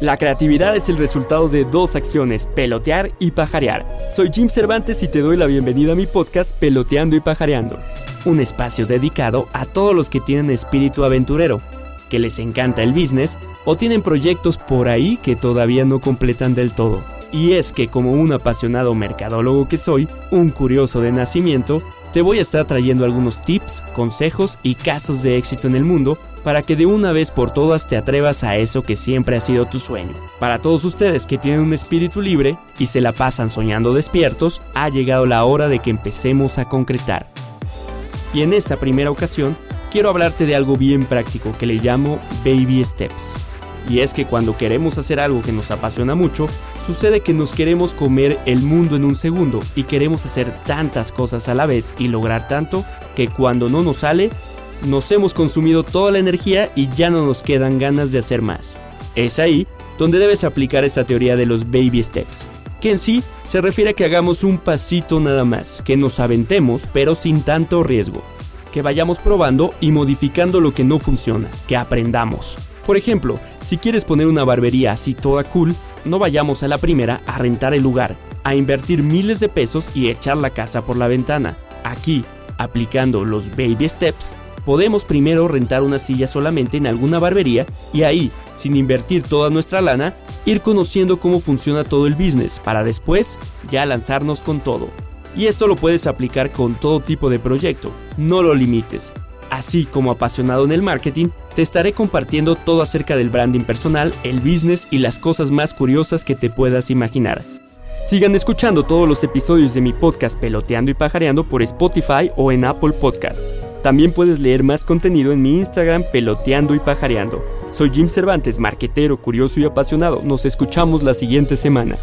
La creatividad es el resultado de dos acciones, pelotear y pajarear. Soy Jim Cervantes y te doy la bienvenida a mi podcast Peloteando y Pajareando, un espacio dedicado a todos los que tienen espíritu aventurero, que les encanta el business o tienen proyectos por ahí que todavía no completan del todo. Y es que como un apasionado mercadólogo que soy, un curioso de nacimiento, te voy a estar trayendo algunos tips, consejos y casos de éxito en el mundo para que de una vez por todas te atrevas a eso que siempre ha sido tu sueño. Para todos ustedes que tienen un espíritu libre y se la pasan soñando despiertos, ha llegado la hora de que empecemos a concretar. Y en esta primera ocasión, quiero hablarte de algo bien práctico que le llamo baby steps. Y es que cuando queremos hacer algo que nos apasiona mucho, Sucede que nos queremos comer el mundo en un segundo y queremos hacer tantas cosas a la vez y lograr tanto que cuando no nos sale, nos hemos consumido toda la energía y ya no nos quedan ganas de hacer más. Es ahí donde debes aplicar esta teoría de los baby steps, que en sí se refiere a que hagamos un pasito nada más, que nos aventemos pero sin tanto riesgo, que vayamos probando y modificando lo que no funciona, que aprendamos. Por ejemplo, si quieres poner una barbería así toda cool, no vayamos a la primera a rentar el lugar, a invertir miles de pesos y echar la casa por la ventana. Aquí, aplicando los baby steps, podemos primero rentar una silla solamente en alguna barbería y ahí, sin invertir toda nuestra lana, ir conociendo cómo funciona todo el business para después ya lanzarnos con todo. Y esto lo puedes aplicar con todo tipo de proyecto, no lo limites. Así como apasionado en el marketing, te estaré compartiendo todo acerca del branding personal, el business y las cosas más curiosas que te puedas imaginar. Sigan escuchando todos los episodios de mi podcast Peloteando y Pajareando por Spotify o en Apple Podcast. También puedes leer más contenido en mi Instagram Peloteando y Pajareando. Soy Jim Cervantes, marquetero, curioso y apasionado. Nos escuchamos la siguiente semana.